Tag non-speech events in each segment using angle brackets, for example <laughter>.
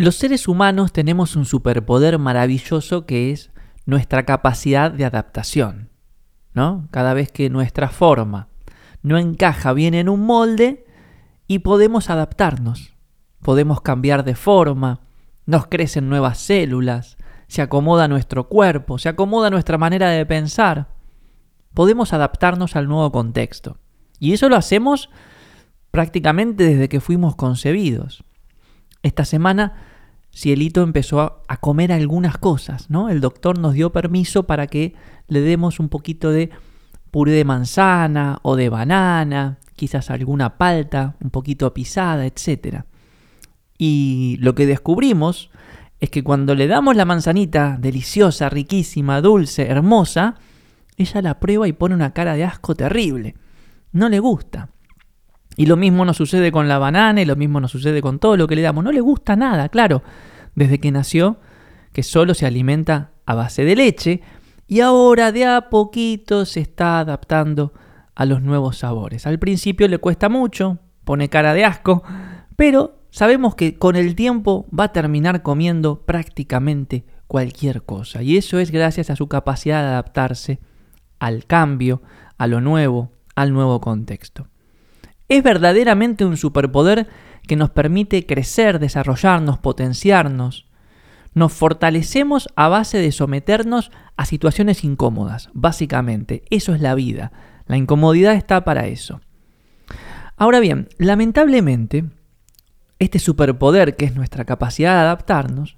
Los seres humanos tenemos un superpoder maravilloso que es nuestra capacidad de adaptación. ¿no? Cada vez que nuestra forma no encaja bien en un molde y podemos adaptarnos, podemos cambiar de forma, nos crecen nuevas células, se acomoda nuestro cuerpo, se acomoda nuestra manera de pensar. Podemos adaptarnos al nuevo contexto. Y eso lo hacemos prácticamente desde que fuimos concebidos. Esta semana Cielito empezó a, comer algunas cosas, ¿no? El doctor nos dio permiso para que le demos un poquito de puré de manzana o de banana, quizás alguna palta, un poquito pisada, etc. Y lo que descubrimos es que cuando le damos la manzanita deliciosa, riquísima, dulce, hermosa, ella la prueba y pone una cara de asco terrible. No le gusta. Y lo mismo nos sucede con la banana y lo mismo nos sucede con todo lo que le damos. No le gusta nada, claro, desde que nació, que solo se alimenta a base de leche y ahora de a poquito se está adaptando a los nuevos sabores. Al principio le cuesta mucho, pone cara de asco, pero sabemos que con el tiempo va a terminar comiendo prácticamente cualquier cosa. Y eso es gracias a su capacidad de adaptarse al cambio, a lo nuevo, al nuevo contexto es verdaderamente un superpoder que nos permite crecer, desarrollarnos, potenciarnos. Nos fortalecemos a base de someternos a situaciones incómodas, básicamente. Eso es la vida. La incomodidad está para eso. Ahora bien, lamentablemente, este superpoder que es nuestra capacidad de adaptarnos,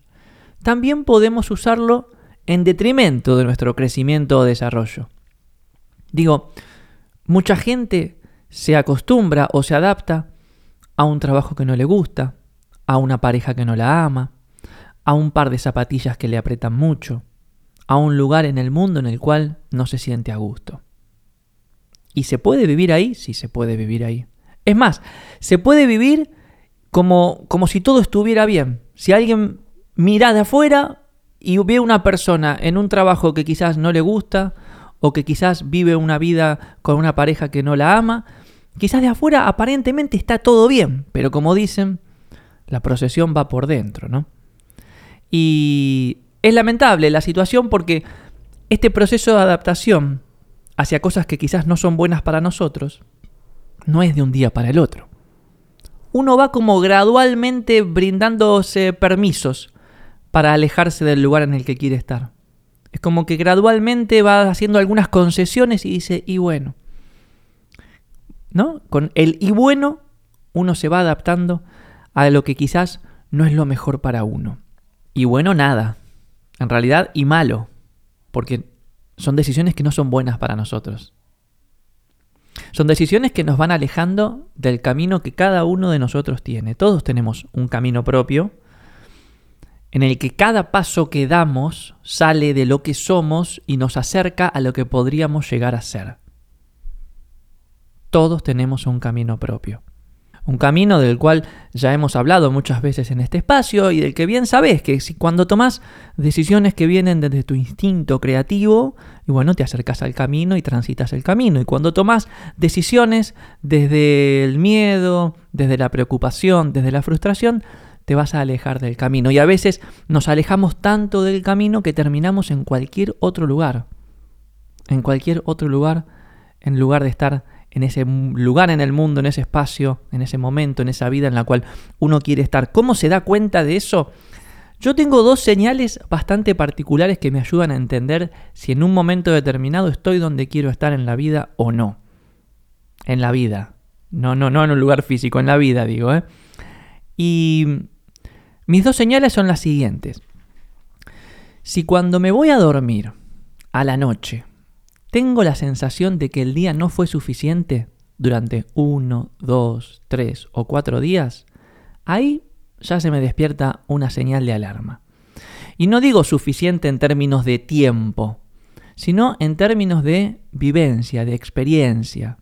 también podemos usarlo en detrimento de nuestro crecimiento o desarrollo. Digo, mucha gente se acostumbra o se adapta a un trabajo que no le gusta, a una pareja que no la ama, a un par de zapatillas que le apretan mucho, a un lugar en el mundo en el cual no se siente a gusto. ¿Y se puede vivir ahí? Sí, se puede vivir ahí. Es más, se puede vivir como, como si todo estuviera bien. Si alguien mira de afuera y ve una persona en un trabajo que quizás no le gusta, o que quizás vive una vida con una pareja que no la ama, Quizás de afuera aparentemente está todo bien, pero como dicen, la procesión va por dentro, ¿no? Y es lamentable la situación porque este proceso de adaptación hacia cosas que quizás no son buenas para nosotros no es de un día para el otro. Uno va como gradualmente brindándose permisos para alejarse del lugar en el que quiere estar. Es como que gradualmente va haciendo algunas concesiones y dice, y bueno, ¿no? Con el y bueno uno se va adaptando a lo que quizás no es lo mejor para uno. Y bueno, nada. En realidad, y malo. Porque son decisiones que no son buenas para nosotros. Son decisiones que nos van alejando del camino que cada uno de nosotros tiene. Todos tenemos un camino propio en el que cada paso que damos sale de lo que somos y nos acerca a lo que podríamos llegar a ser. Todos tenemos un camino propio. Un camino del cual ya hemos hablado muchas veces en este espacio y del que bien sabes que si cuando tomas decisiones que vienen desde tu instinto creativo, y bueno, te acercas al camino y transitas el camino. Y cuando tomas decisiones desde el miedo, desde la preocupación, desde la frustración, te vas a alejar del camino. Y a veces nos alejamos tanto del camino que terminamos en cualquier otro lugar. En cualquier otro lugar, en lugar de estar en ese lugar en el mundo, en ese espacio, en ese momento, en esa vida en la cual uno quiere estar. ¿Cómo se da cuenta de eso? Yo tengo dos señales bastante particulares que me ayudan a entender si en un momento determinado estoy donde quiero estar en la vida o no. En la vida. No, no, no en un lugar físico, en la vida digo. ¿eh? Y mis dos señales son las siguientes. Si cuando me voy a dormir a la noche tengo la sensación de que el día no fue suficiente durante uno, dos, tres o cuatro días, ahí ya se me despierta una señal de alarma. Y no digo suficiente en términos de tiempo, sino en términos de vivencia, de experiencia.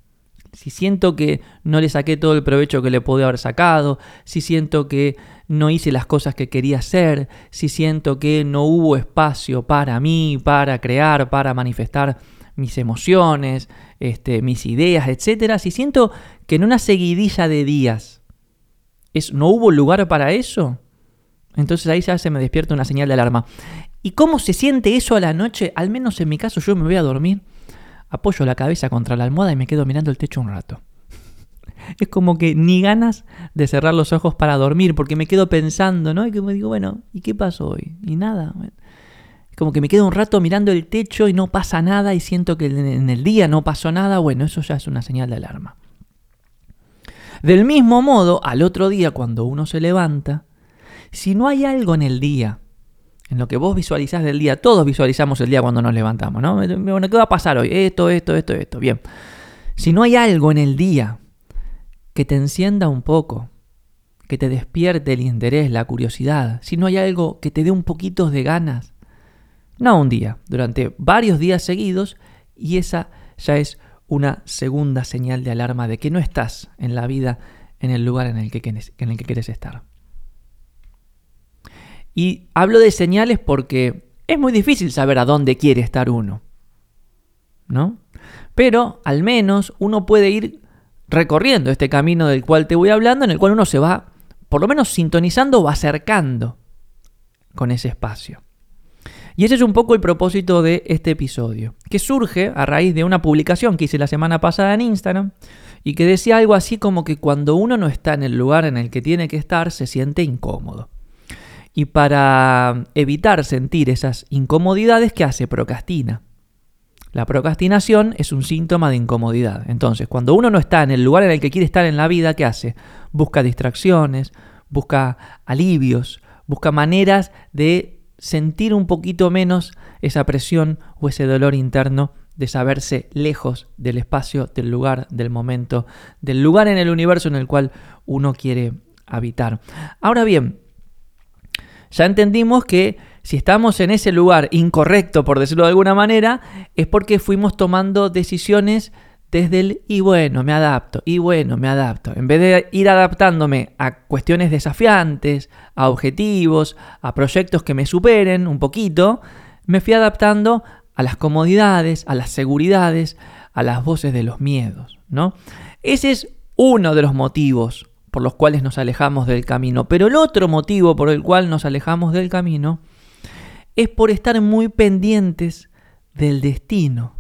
Si siento que no le saqué todo el provecho que le pude haber sacado, si siento que no hice las cosas que quería hacer, si siento que no hubo espacio para mí, para crear, para manifestar mis emociones, este, mis ideas, etcétera, si siento que en una seguidilla de días es, no hubo lugar para eso, Entonces ahí ya se me despierta una señal de alarma. ¿Y cómo se siente eso a la noche? Al menos en mi caso yo me voy a dormir, apoyo la cabeza contra la almohada y me quedo mirando el techo un rato. <laughs> Es como que ni ganas de cerrar los ojos para dormir, porque me quedo pensando, ¿no? Y que me digo, bueno, ¿y qué pasó hoy? Y nada. Como que me quedo un rato mirando el techo y no pasa nada y siento que en el día no pasó nada. Bueno, eso ya es una señal de alarma. Del mismo modo, al otro día, cuando uno se levanta, si no hay algo en el día, en lo que vos visualizás del día, todos visualizamos el día cuando nos levantamos, ¿no? Bueno, ¿qué va a pasar hoy? Esto, esto, esto, esto. Bien. Si no hay algo en el día que te encienda un poco, que te despierte el interés, la curiosidad, si no hay algo que te dé un poquito de ganas, no un día, durante varios días seguidos, y esa ya es una segunda señal de alarma de que no estás en la vida en el lugar en el que, quieres estar. Y hablo de señales porque es muy difícil saber a dónde quiere estar uno. ¿No? Pero al menos uno puede ir recorriendo este camino del cual te voy hablando, en el cual uno se va, por lo menos sintonizando o acercando con ese espacio. Y ese es un poco el propósito de este episodio, que surge a raíz de una publicación que hice la semana pasada en Instagram y que decía algo así como que cuando uno no está en el lugar en el que tiene que estar, se siente incómodo. Y para evitar sentir esas incomodidades, ¿qué hace? Procrastina. La procrastinación es un síntoma de incomodidad. Entonces, cuando uno no está en el lugar en el que quiere estar en la vida, ¿qué hace? Busca distracciones, busca alivios, busca maneras de sentir un poquito menos esa presión o ese dolor interno de saberse lejos del espacio, del lugar, del momento, del lugar en el universo en el cual uno quiere habitar. Ahora bien, ya entendimos que si estamos en ese lugar incorrecto, por decirlo de alguna manera, es porque fuimos tomando decisiones desde el y bueno, me adapto, y bueno, me adapto. En vez de ir adaptándome a cuestiones desafiantes, a objetivos, a proyectos que me superen un poquito, me fui adaptando a las comodidades, a las seguridades, a las voces de los miedos, ¿no? Ese es uno de los motivos por los cuales nos alejamos del camino, pero el otro motivo por el cual nos alejamos del camino es por estar muy pendientes del destino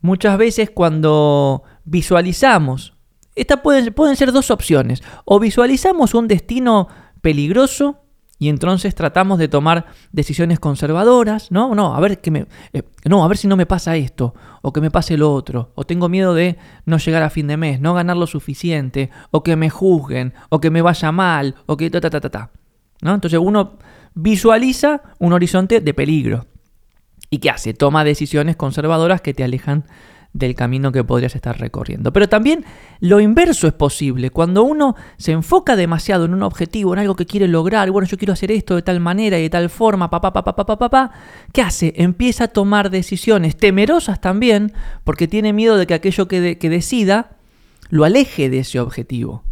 muchas veces cuando visualizamos, estas pueden, pueden ser dos opciones, o visualizamos un destino peligroso y entonces tratamos de tomar decisiones conservadoras, ¿no? No, a ver que me eh, no, a ver si no me pasa esto o que me pase lo otro, o tengo miedo de no llegar a fin de mes, no ganar lo suficiente, o que me juzguen, o que me vaya mal, o que ta ta ta ta ta. ¿No? Entonces uno visualiza un horizonte de peligro. ¿Y qué hace? Toma decisiones conservadoras que te alejan del camino que podrías estar recorriendo. Pero también lo inverso es posible. Cuando uno se enfoca demasiado en un objetivo, en algo que quiere lograr, bueno, yo quiero hacer esto de tal manera y de tal forma, papá, papá, papá, papá, ¿qué hace? Empieza a tomar decisiones temerosas también, porque tiene miedo de que aquello que, que decida lo aleje de ese objetivo.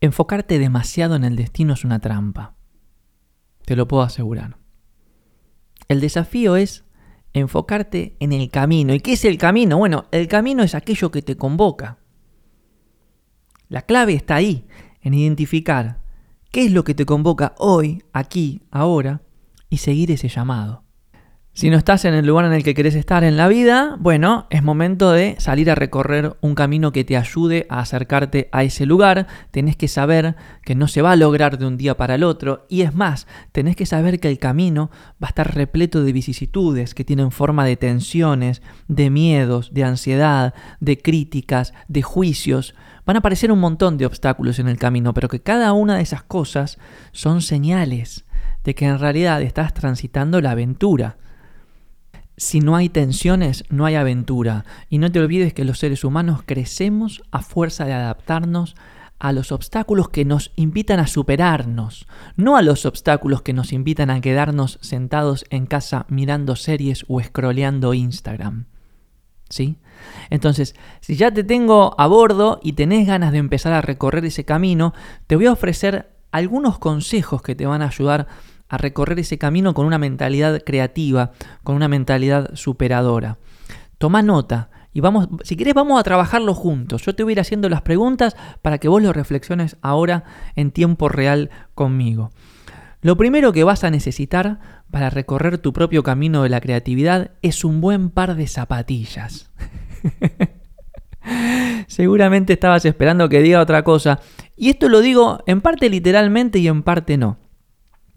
Enfocarte demasiado en el destino es una trampa. Te lo puedo asegurar. El desafío es enfocarte en el camino. ¿Y qué es el camino? Bueno, el camino es aquello que te convoca. La clave está ahí, en identificar qué es lo que te convoca hoy, aquí, ahora, y seguir ese llamado. Si no estás en el lugar en el que querés estar en la vida, bueno, es momento de salir a recorrer un camino que te ayude a acercarte a ese lugar. Tenés que saber que no se va a lograr de un día para el otro. Y es más, tenés que saber que el camino va a estar repleto de vicisitudes que tienen forma de tensiones, de miedos, de ansiedad, de críticas, de juicios. Van a aparecer un montón de obstáculos en el camino, pero que cada una de esas cosas son señales de que en realidad estás transitando la aventura si no hay tensiones, no hay aventura. Y no te olvides que los seres humanos crecemos a fuerza de adaptarnos a los obstáculos que nos invitan a superarnos, no a los obstáculos que nos invitan a quedarnos sentados en casa mirando series o scrolleando Instagram. ¿Sí? Entonces, si ya te tengo a bordo y tenés ganas de empezar a recorrer ese camino, te voy a ofrecer algunos consejos que te van a ayudar a recorrer ese camino con una mentalidad creativa, con una mentalidad superadora. Toma nota Y vamos, si querés, vamos a trabajarlo juntos. Yo te voy a ir haciendo las preguntas para que vos lo reflexiones ahora en tiempo real conmigo. Lo primero que vas a necesitar para recorrer tu propio camino de la creatividad es un buen par de zapatillas. <laughs> Seguramente estabas esperando que diga otra cosa. Y esto lo digo en parte literalmente y en parte no.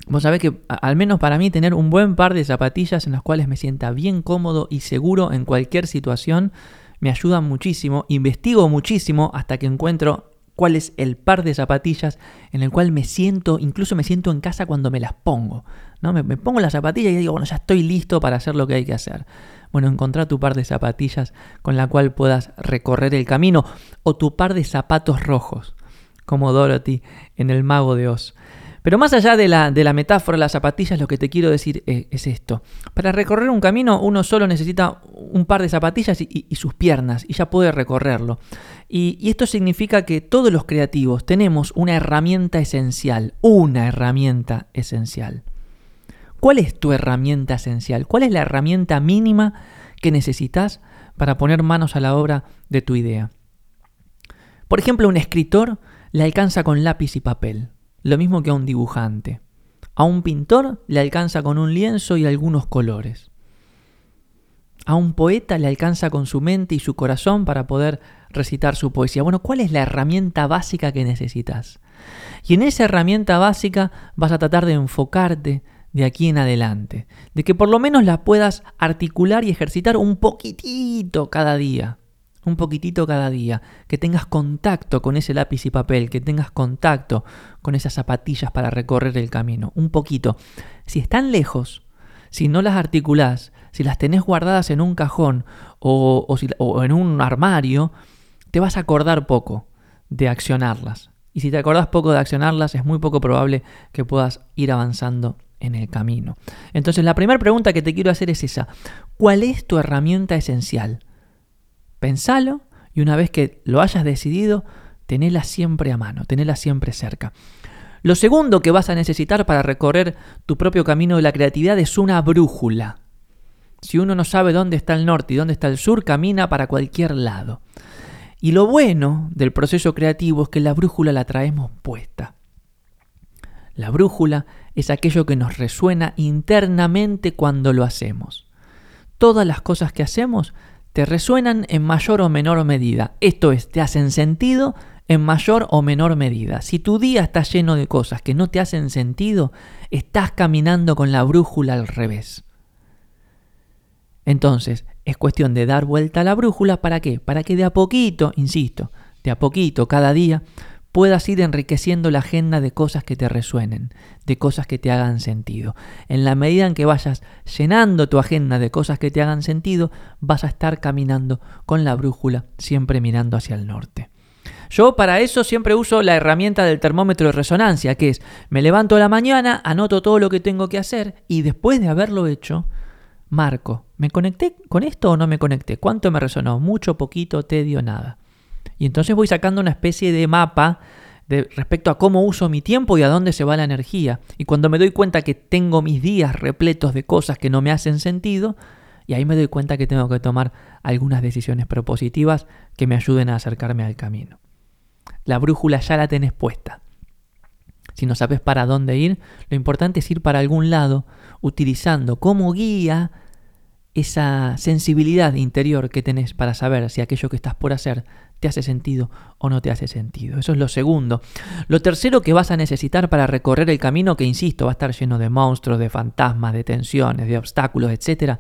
Vos sabés que, al menos para mí, tener un buen par de zapatillas en las cuales me sienta bien cómodo y seguro en cualquier situación me ayuda muchísimo. Investigo muchísimo hasta que encuentro cuál es el par de zapatillas en el cual me siento, incluso me siento en casa cuando me las pongo. ¿no? Me, me, pongo las zapatillas y digo, bueno, ya estoy listo para hacer lo que hay que hacer. Bueno, encontrar tu par de zapatillas con la cual puedas recorrer el camino o tu par de zapatos rojos, como Dorothy en El Mago de Oz. Pero más allá de la, de la metáfora, las zapatillas, lo que te quiero decir es, esto. Para recorrer un camino uno solo necesita un par de zapatillas y, sus piernas y ya puede recorrerlo. Y, y esto significa que todos los creativos tenemos una herramienta esencial, una herramienta esencial. ¿Cuál es tu herramienta esencial? ¿Cuál es la herramienta mínima que necesitas para poner manos a la obra de tu idea? Por ejemplo, un escritor le alcanza con lápiz y papel lo mismo que a un dibujante. A un pintor le alcanza con un lienzo y algunos colores. A un poeta le alcanza con su mente y su corazón para poder recitar su poesía. Bueno, ¿cuál es la herramienta básica que necesitas? Y en esa herramienta básica vas a tratar de enfocarte de aquí en adelante, de que por lo menos la puedas articular y ejercitar un poquitito cada día un poquitito cada día, que tengas contacto con ese lápiz y papel, que tengas contacto con esas zapatillas para recorrer el camino, un poquito. Si están lejos, si no las articulás, si las tenés guardadas en un cajón o, o en un armario, te vas a acordar poco de accionarlas. Y si te acordás poco de accionarlas, es muy poco probable que puedas ir avanzando en el camino. Entonces, la primera pregunta que te quiero hacer es esa. ¿Cuál es tu herramienta esencial? Pensalo y una vez que lo hayas decidido, tenela siempre a mano, tenela siempre cerca. Lo segundo que vas a necesitar para recorrer tu propio camino de la creatividad es una brújula. Si uno no sabe dónde está el norte y dónde está el sur, camina para cualquier lado. Y lo bueno del proceso creativo es que la brújula la traemos puesta. La brújula es aquello que nos resuena internamente cuando lo hacemos. Todas las cosas que hacemos te resuenan en mayor o menor medida. Esto es, te hacen sentido en mayor o menor medida. Si tu día está lleno de cosas que no te hacen sentido, estás caminando con la brújula al revés. Entonces, es cuestión de dar vuelta a la brújula, ¿para qué? Para que de a poquito, insisto, de a poquito, cada día, puedas ir enriqueciendo la agenda de cosas que te resuenen, de cosas que te hagan sentido. En la medida en que vayas llenando tu agenda de cosas que te hagan sentido, vas a estar caminando con la brújula siempre mirando hacia el norte. Yo para eso siempre uso la herramienta del termómetro de resonancia, que es me levanto a la mañana, anoto todo lo que tengo que hacer y después de haberlo hecho, marco, ¿me conecté con esto o no me conecté? ¿Cuánto me resonó? ¿Mucho, poquito, tedio, nada? Y entonces voy sacando una especie de mapa de, respecto a cómo uso mi tiempo y a dónde se va la energía. Y cuando me doy cuenta que tengo mis días repletos de cosas que no me hacen sentido, y ahí me doy cuenta que tengo que tomar algunas decisiones propositivas que me ayuden a acercarme al camino. La brújula ya la tenés puesta. Si no sabes para dónde ir, lo importante es ir para algún lado, utilizando como guía esa sensibilidad interior que tenés para saber si aquello que estás por hacer te hace sentido o no te hace sentido. Eso es lo segundo. Lo tercero que vas a necesitar para recorrer el camino, que insisto, va a estar lleno de monstruos, de fantasmas, de tensiones, de obstáculos, etc.,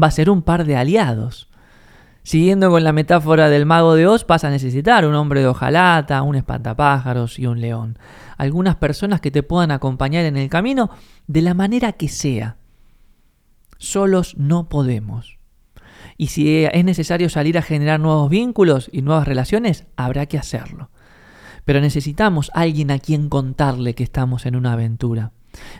va a ser un par de aliados. Siguiendo con la metáfora del mago de Oz, vas a necesitar un hombre de hojalata, un espantapájaros y un león. Algunas personas que te puedan acompañar en el camino de la manera que sea solos no podemos. Y si es necesario salir a generar nuevos vínculos y nuevas relaciones, habrá que hacerlo. Pero necesitamos alguien a quien contarle que estamos en una aventura.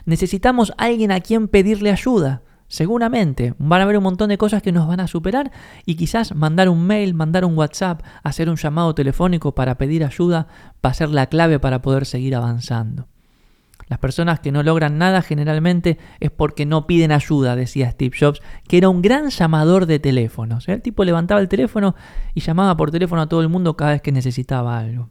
Necesitamos alguien a quien pedirle ayuda. Seguramente van a haber un montón de cosas que nos van a superar y quizás mandar un mail, mandar un WhatsApp, hacer un llamado telefónico para pedir ayuda va a ser la clave para poder seguir avanzando. Las personas que no logran nada generalmente es porque no piden ayuda, decía Steve Jobs, que era un gran llamador de teléfonos. El tipo levantaba el teléfono y llamaba por teléfono a todo el mundo cada vez que necesitaba algo.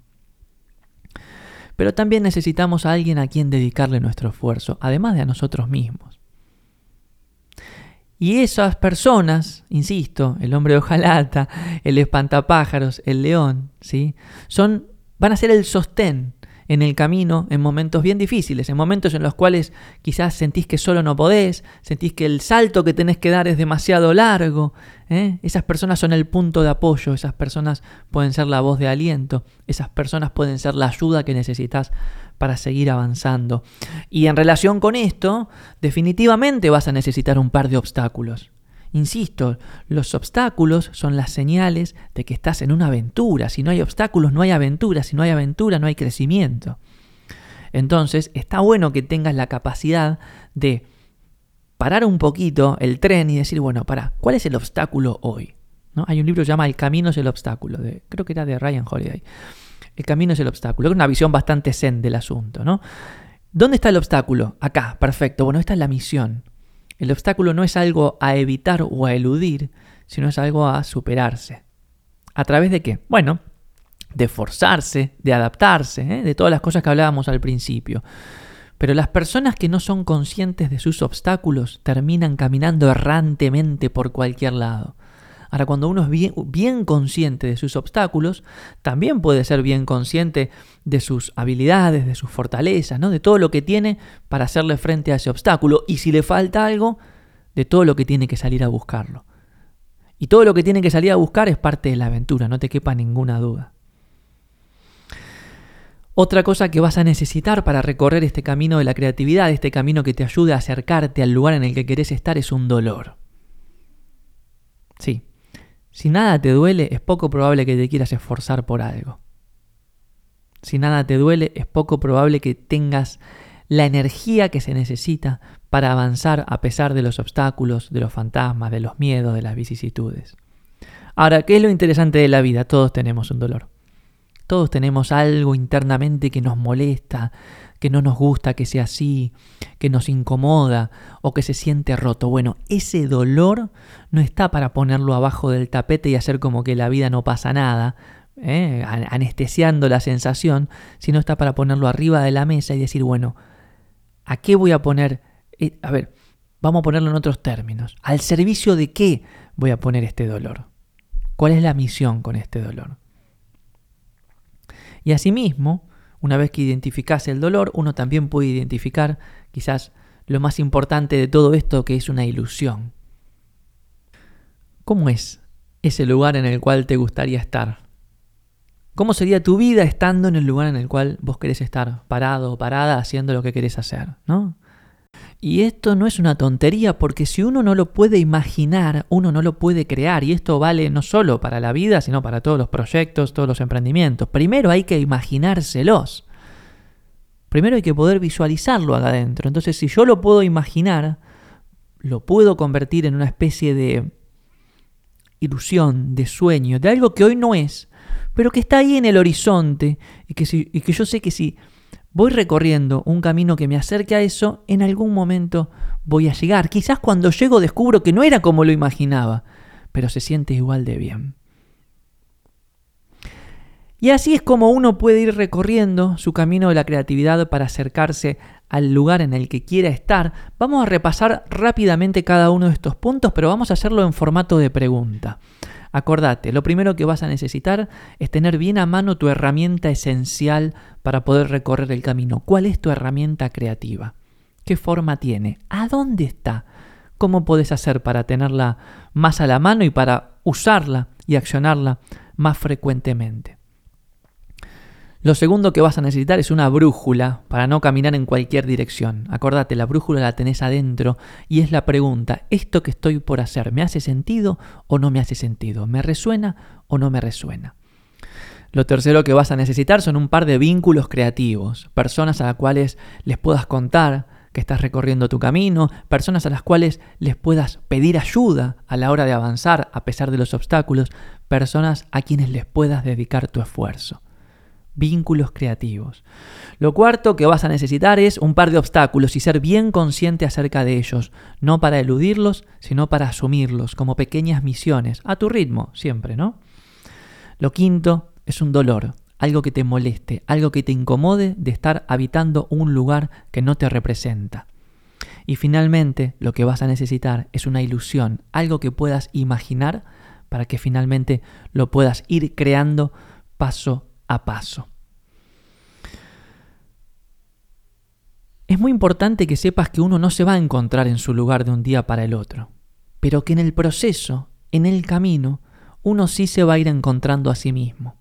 Pero también necesitamos a alguien a quien dedicarle nuestro esfuerzo, además de a nosotros mismos. Y esas personas, insisto, el hombre de hojalata, el espantapájaros, el león, ¿sí? Son, van a ser el sostén en el camino en momentos bien difíciles, en momentos en los cuales quizás sentís que solo no podés, sentís que el salto que tenés que dar es demasiado largo. ¿eh? Esas personas son el punto de apoyo, esas personas pueden ser la voz de aliento, esas personas pueden ser la ayuda que necesitas para seguir avanzando. Y en relación con esto, definitivamente vas a necesitar un par de obstáculos. Insisto, los obstáculos son las señales de que estás en una aventura. Si no hay obstáculos, no hay aventura. Si no hay aventura, no hay crecimiento. Entonces, está bueno que tengas la capacidad de parar un poquito el tren y decir, bueno, para, ¿cuál es el obstáculo hoy? ¿No? Hay un libro que se llama El camino es el obstáculo, de, creo que era de Ryan Holiday. El camino es el obstáculo. Es una visión bastante zen del asunto, ¿no? ¿Dónde está el obstáculo? Acá, perfecto. Bueno, esta es la misión. El obstáculo no es algo a evitar o a eludir, sino es algo a superarse. ¿A través de qué? Bueno, de forzarse, de adaptarse, ¿eh? de todas las cosas que hablábamos al principio. Pero las personas que no son conscientes de sus obstáculos terminan caminando errantemente por cualquier lado. Ahora, cuando uno es bien, consciente de sus obstáculos, también puede ser bien consciente de sus habilidades, de sus fortalezas, ¿no? de todo lo que tiene para hacerle frente a ese obstáculo. Y si le falta algo, de todo lo que tiene que salir a buscarlo. Y todo lo que tiene que salir a buscar es parte de la aventura, no te quepa ninguna duda. Otra cosa que vas a necesitar para recorrer este camino de la creatividad, este camino que te ayude a acercarte al lugar en el que querés estar, es un dolor. Sí, si nada te duele, es poco probable que te quieras esforzar por algo. Si nada te duele, es poco probable que tengas la energía que se necesita para avanzar a pesar de los obstáculos, de los fantasmas, de los miedos, de las vicisitudes. Ahora, ¿qué es lo interesante de la vida? Todos tenemos un dolor. Todos tenemos algo internamente que nos molesta, que no nos gusta que sea así, que nos incomoda o que se siente roto. Bueno, ese dolor no está para ponerlo abajo del tapete y hacer como que la vida no pasa nada, ¿eh? anestesiando la sensación, sino está para ponerlo arriba de la mesa y decir, bueno, ¿a qué voy a poner? Eh, a ver, vamos a ponerlo en otros términos. ¿Al servicio de qué voy a poner este dolor? ¿Cuál es la misión con este dolor? Y asimismo, una vez que identificas el dolor, uno también puede identificar quizás lo más importante de todo esto que es una ilusión. ¿Cómo es ese lugar en el cual te gustaría estar? ¿Cómo sería tu vida estando en el lugar en el cual vos querés estar, parado o parada, haciendo lo que querés hacer? ¿no? Y esto no es una tontería porque si uno no lo puede imaginar, uno no lo puede crear. Y esto vale no solo para la vida, sino para todos los proyectos, todos los emprendimientos. Primero hay que imaginárselos. Primero hay que poder visualizarlo acá adentro. Entonces si yo lo puedo imaginar, lo puedo convertir en una especie de ilusión, de sueño, de algo que hoy no es, pero que está ahí en el horizonte y que, si, y que yo sé que si voy recorriendo un camino que me acerque a eso, en algún momento voy a llegar. Quizás cuando llego descubro que no era como lo imaginaba, pero se siente igual de bien. Y así es como uno puede ir recorriendo su camino de la creatividad para acercarse al lugar en el que quiera estar. Vamos a repasar rápidamente cada uno de estos puntos, pero vamos a hacerlo en formato de pregunta. Acordate, lo primero que vas a necesitar es tener bien a mano tu herramienta esencial para poder recorrer el camino. ¿Cuál es tu herramienta creativa? ¿Qué forma tiene? ¿A dónde está? ¿Cómo puedes hacer para tenerla más a la mano y para usarla y accionarla más frecuentemente? Lo segundo que vas a necesitar es una brújula para no caminar en cualquier dirección. Acordate, la brújula la tenés adentro y es la pregunta, ¿esto que estoy por hacer me hace sentido o no me hace sentido? ¿Me resuena o no me resuena? Lo tercero que vas a necesitar son un par de vínculos creativos, personas a las cuales les puedas contar que estás recorriendo tu camino, personas a las cuales les puedas pedir ayuda a la hora de avanzar a pesar de los obstáculos, personas a quienes les puedas dedicar tu esfuerzo vínculos creativos. Lo cuarto que vas a necesitar es un par de obstáculos y ser bien consciente acerca de ellos, no para eludirlos, sino para asumirlos como pequeñas misiones, a tu ritmo, siempre, ¿no? Lo quinto es un dolor, algo que te moleste, algo que te incomode de estar habitando un lugar que no te representa. Y finalmente, lo que vas a necesitar es una ilusión, algo que puedas imaginar para que finalmente lo puedas ir creando paso a paso. Es muy importante que sepas que uno no se va a encontrar en su lugar de un día para el otro, pero que en el proceso, en el camino, uno sí se va a ir encontrando a sí mismo.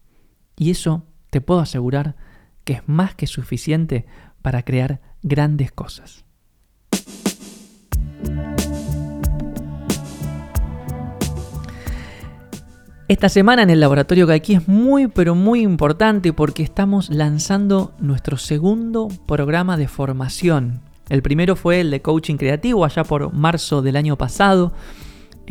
Y eso te puedo asegurar que es más que suficiente para crear grandes cosas. Esta semana en el laboratorio Gaiki es muy pero muy importante porque estamos lanzando nuestro segundo programa de formación. El primero fue el de coaching creativo allá por marzo del año pasado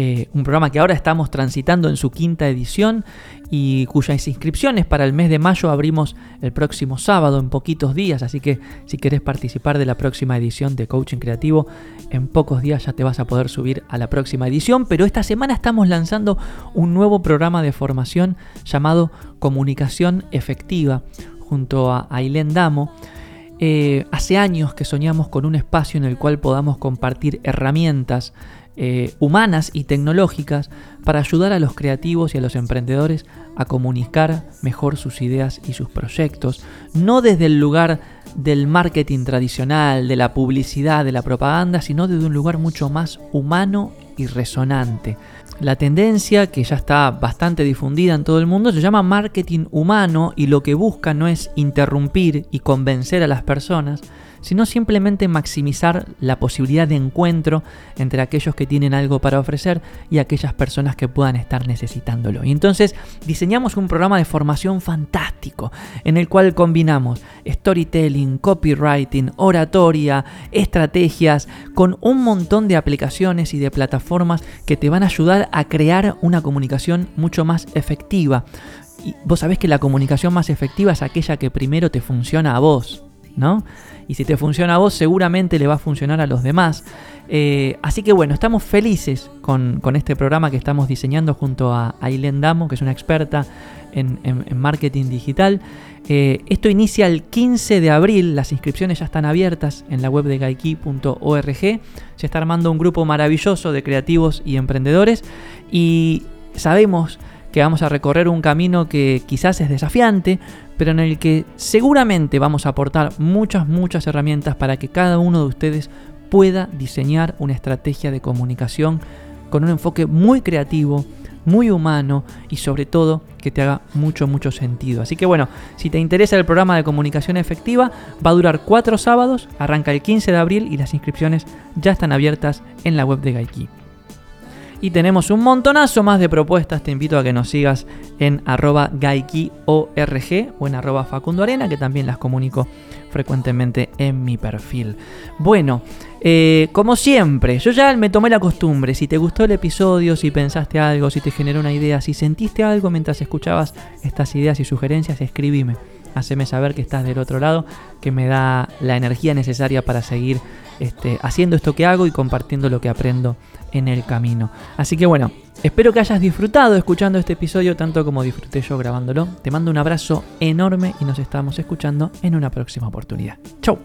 eh, un programa que ahora estamos transitando en su quinta edición y cuyas inscripciones para el mes de mayo abrimos el próximo sábado en poquitos días, así que si querés participar de la próxima edición de Coaching Creativo, en pocos días ya te vas a poder subir a la próxima edición, pero esta semana estamos lanzando un nuevo programa de formación llamado Comunicación Efectiva junto a Ailén Damo. Eh, hace años que soñamos con un espacio en el cual podamos compartir herramientas eh, humanas y tecnológicas para ayudar a los creativos y a los emprendedores a comunicar mejor sus ideas y sus proyectos, no desde el lugar del marketing tradicional, de la publicidad, de la propaganda, sino desde un lugar mucho más humano y resonante. La tendencia, que ya está bastante difundida en todo el mundo, se llama marketing humano y lo que busca no es interrumpir y convencer a las personas, sino simplemente maximizar la posibilidad de encuentro entre aquellos que tienen algo para ofrecer y aquellas personas que puedan estar necesitándolo. Y entonces diseñamos un programa de formación fantástico en el cual combinamos storytelling, copywriting, oratoria, estrategias, con un montón de aplicaciones y de plataformas que te van a ayudar a crear una comunicación mucho más efectiva. Y vos sabés que la comunicación más efectiva es aquella que primero te funciona a vos, ¿no? Y si te funciona a vos, seguramente le va a funcionar a los demás. Eh, así que bueno, estamos felices con, este programa que estamos diseñando junto a Ailén Damo, que es una experta en, marketing digital. Eh, esto inicia el 15 de abril, las inscripciones ya están abiertas en la web de gaiki.org. Se está armando un grupo maravilloso de creativos y emprendedores y sabemos que vamos a recorrer un camino que quizás es desafiante, pero en el que seguramente vamos a aportar muchas, muchas herramientas para que cada uno de ustedes pueda diseñar una estrategia de comunicación con un enfoque muy creativo, muy humano y sobre todo que te haga mucho, mucho sentido. Así que bueno, si te interesa el programa de comunicación efectiva, va a durar cuatro sábados, arranca el 15 de abril y las inscripciones ya están abiertas en la web de Gaiki. Y tenemos un montonazo más de propuestas. Te invito a que nos sigas en arroba gaikiorg o en arroba Facundo Arena, que también las comunico frecuentemente en mi perfil. Bueno, eh, como siempre, yo ya me tomé la costumbre. Si te gustó el episodio, si pensaste algo, si te generó una idea, si sentiste algo mientras escuchabas estas ideas y sugerencias, escribime haceme saber que estás del otro lado, que me da la energía necesaria para seguir este, haciendo esto que hago y compartiendo lo que aprendo en el camino. Así que bueno, espero que hayas disfrutado escuchando este episodio tanto como disfruté yo grabándolo. Te mando un abrazo enorme y nos estamos escuchando en una próxima oportunidad. ¡Chau!